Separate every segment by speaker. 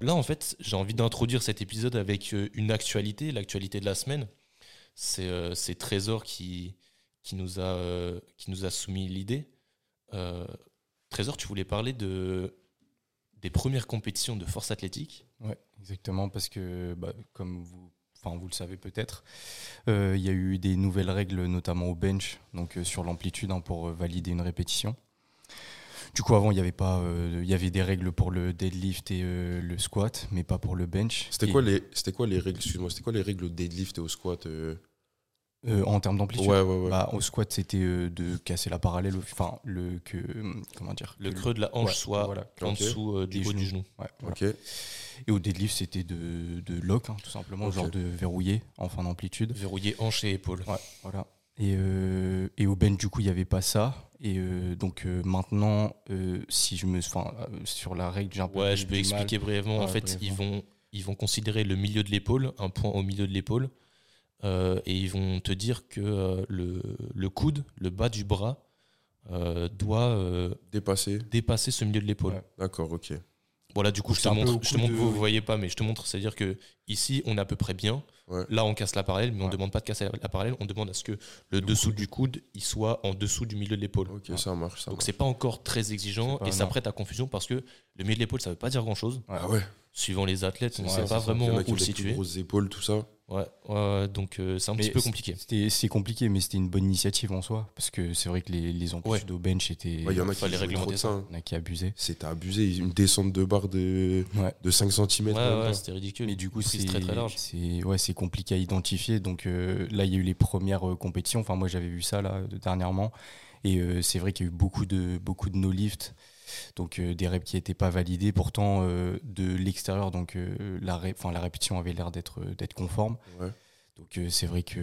Speaker 1: Là, en fait, j'ai envie d'introduire cet épisode avec euh, une actualité, l'actualité de la semaine. C'est euh, Trésor qui, qui, nous a, euh, qui nous a soumis l'idée. Trésor, tu voulais parler de, des premières compétitions de force athlétique.
Speaker 2: Ouais, exactement, parce que bah, comme vous, enfin, vous le savez peut-être, euh, il y a eu des nouvelles règles, notamment au bench, donc euh, sur l'amplitude hein, pour euh, valider une répétition. Du coup, avant, il y avait pas, euh, il y avait des règles pour le deadlift et euh, le squat, mais pas pour le bench.
Speaker 3: C'était quoi les, c'était quoi les règles, excuse-moi, c'était quoi les règles au deadlift et au squat euh
Speaker 2: euh, en termes d'amplitude
Speaker 3: Ouais, ouais, ouais.
Speaker 2: Bah, au squat, c'était euh, de casser la parallèle, enfin le que, comment dire,
Speaker 1: Le creux de la hanche
Speaker 2: ouais,
Speaker 1: soit
Speaker 2: voilà.
Speaker 1: en dessous euh, du
Speaker 2: Des
Speaker 1: haut du
Speaker 2: genoux.
Speaker 1: genou.
Speaker 2: Ouais, voilà.
Speaker 3: Ok.
Speaker 2: Et au deadlift, c'était de, de lock, hein, tout simplement, genre de verrouiller en fin d'amplitude.
Speaker 1: Verrouiller hanche et épaule.
Speaker 2: Ouais, voilà. Et, euh, et au bench, du coup, il n'y avait pas ça. Et euh, donc euh, maintenant, euh, si je me, enfin, euh, sur la règle, j'ai un peu
Speaker 1: Ouais, je peux
Speaker 2: mal.
Speaker 1: expliquer brièvement. en fait,
Speaker 2: brièvement.
Speaker 1: ils vont ils vont considérer le milieu de l'épaule, un point au milieu de l'épaule, euh, et ils vont te dire que euh, le, le coude, le bas du bras, euh, doit euh,
Speaker 3: Dépassé.
Speaker 1: dépasser ce milieu de l'épaule.
Speaker 2: Ouais.
Speaker 3: D'accord, ok.
Speaker 1: Voilà, du coup, je te montre. Je te montre, vous,
Speaker 2: euh,
Speaker 1: vous voyez pas, mais je te montre. C'est-à-dire que ici, on est à peu près bien.
Speaker 3: Ouais.
Speaker 1: Là, on casse la parallèle, mais on
Speaker 2: Ouais.
Speaker 1: demande pas de casser la, parallèle. On demande à ce que le, dessous du coude, il soit en dessous du milieu de l'épaule.
Speaker 3: Ok, ça marche. Ça
Speaker 1: Donc
Speaker 3: marche.
Speaker 1: c'est pas encore très exigeant et ça prête à confusion parce que le milieu de l'épaule ça veut pas dire grand chose.
Speaker 3: Ah ouais.
Speaker 1: Suivant les athlètes, on ne sait pas vraiment où le situer.
Speaker 3: grosses épaules, tout ça.
Speaker 1: Ouais, ouais, donc euh, c'est un
Speaker 2: Mais
Speaker 1: petit peu compliqué.
Speaker 2: C'était- C'est compliqué, mais c'était une bonne initiative en soi. Parce que c'est vrai que les, les amplitudes au bench étaient.
Speaker 3: Ouais, Il y en a
Speaker 1: Fallait
Speaker 3: qui
Speaker 1: réglementer ça.
Speaker 3: hein.
Speaker 2: il y en a qui abusaient.
Speaker 3: C'était abusé. Une descente de barre de,
Speaker 2: Ouais.
Speaker 3: de 5 cm.
Speaker 1: Ouais, ouais, c'était ridicule.
Speaker 2: Mais du coup, c'est
Speaker 1: très très large.
Speaker 2: c'est- ouais, c'est compliqué à identifier. Donc euh, là, il y a eu les premières euh, compétitions. Enfin, moi, j'avais vu ça là de- dernièrement. Et euh, c'est vrai qu'il y a eu beaucoup de beaucoup de no lift. Donc euh, des reps qui n'étaient pas validés. Pourtant, euh, de l'extérieur, donc euh, la, ré- enfin, la répétition avait l'air d'être d'être conforme.
Speaker 3: Ouais.
Speaker 2: Donc euh, c'est vrai que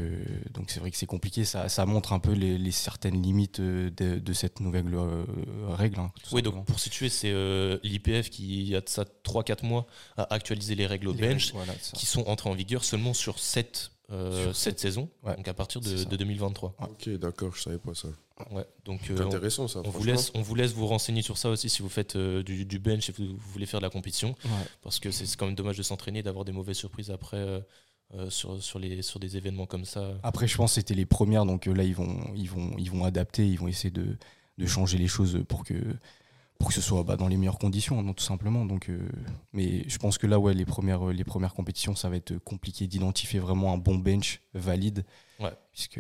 Speaker 2: donc c'est vrai que c'est compliqué. Ça, ça montre un peu les, les certaines limites de, de cette nouvelle euh, règle. hein,
Speaker 1: Oui,
Speaker 2: simplement.
Speaker 1: donc pour situer, c'est euh, l'IPF qui, il y a de ça 3-4 mois, a actualisé les règles au
Speaker 2: Les
Speaker 1: bench
Speaker 2: règles, voilà, ça.
Speaker 1: qui sont entrées en vigueur seulement sur cette, euh,
Speaker 2: Sur
Speaker 1: cette saison,
Speaker 2: Ouais,
Speaker 1: donc à partir de,
Speaker 2: c'est ça.
Speaker 1: de 2023.
Speaker 3: Ok, d'accord, je savais pas ça.
Speaker 1: Ouais, donc
Speaker 3: C'est
Speaker 1: euh, on-
Speaker 3: intéressant ça.
Speaker 1: on, vous laisse, on vous laisse vous renseigner sur ça aussi si vous faites euh, du, du bench et vous, vous voulez faire de la compétition.
Speaker 2: Ouais.
Speaker 1: parce que c'est quand même dommage de s'entraîner, d'avoir des mauvaises surprises après euh, sur, sur, les, sur des événements comme ça.
Speaker 2: Après, je pense que c'était les premières, donc euh, là, ils vont, ils vont, ils vont adapter, ils vont essayer de, de changer les choses pour que, pour que ce soit bah, dans les meilleures conditions, hein, tout simplement. Donc, euh, mais je pense que là, ouais, les premières, euh, les premières compétitions, ça va être compliqué d'identifier vraiment un bon bench valide,
Speaker 1: Ouais.
Speaker 2: puisque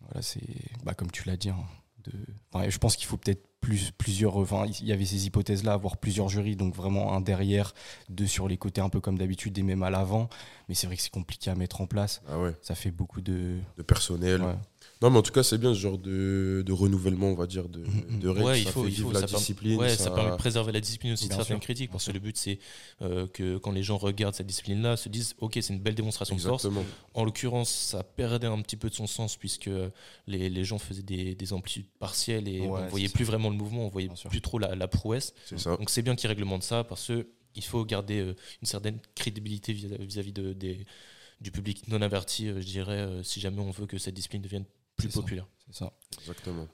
Speaker 2: voilà, c'est, bah, comme tu l'as dit, hein, de, enfin, je pense qu'il faut peut-être plus, plusieurs, enfin, il y avait ces hypothèses-là, avoir plusieurs jurys, donc vraiment un derrière, deux sur les côtés, un peu comme d'habitude, et même à l'avant. Mais c'est vrai que c'est compliqué à mettre en place.
Speaker 3: Ah ouais,
Speaker 2: Ça fait beaucoup de,
Speaker 3: de personnel.
Speaker 2: Ouais.
Speaker 3: Non, mais en tout cas, c'est bien ce genre de, de renouvellement, on va dire, de,
Speaker 2: Mhm.
Speaker 3: de règles.
Speaker 1: Ouais, il
Speaker 3: ça
Speaker 1: faut,
Speaker 3: fait
Speaker 1: il faut
Speaker 3: vivre la
Speaker 1: ça, permet-
Speaker 3: discipline.
Speaker 1: ouais, ça...
Speaker 3: ça-
Speaker 1: permet de préserver la discipline aussi
Speaker 2: Bien
Speaker 1: de certaines
Speaker 2: sûr,
Speaker 1: critiques,
Speaker 2: bien
Speaker 1: parce que le but c'est euh, que quand les gens regardent cette discipline-là, se disent ok, c'est une belle démonstration de force. En l'occurrence, ça perdait un petit peu de son sens puisque les, les gens faisaient des, des amplitudes partielles et
Speaker 2: Ouais,
Speaker 1: on
Speaker 2: c'est
Speaker 1: voyait
Speaker 2: ça.
Speaker 1: plus vraiment le mouvement, on voyait
Speaker 2: Bien sûr.
Speaker 1: plus trop la, la prouesse.
Speaker 3: Ça.
Speaker 1: Donc c'est bien qu'ils réglementent ça parce que il faut garder euh, une certaine crédibilité vis- vis-à-vis de, des, du public non averti, euh, je dirais, euh, si jamais on veut que cette discipline devienne plus populaire.
Speaker 2: C'est ça.
Speaker 3: Exactement.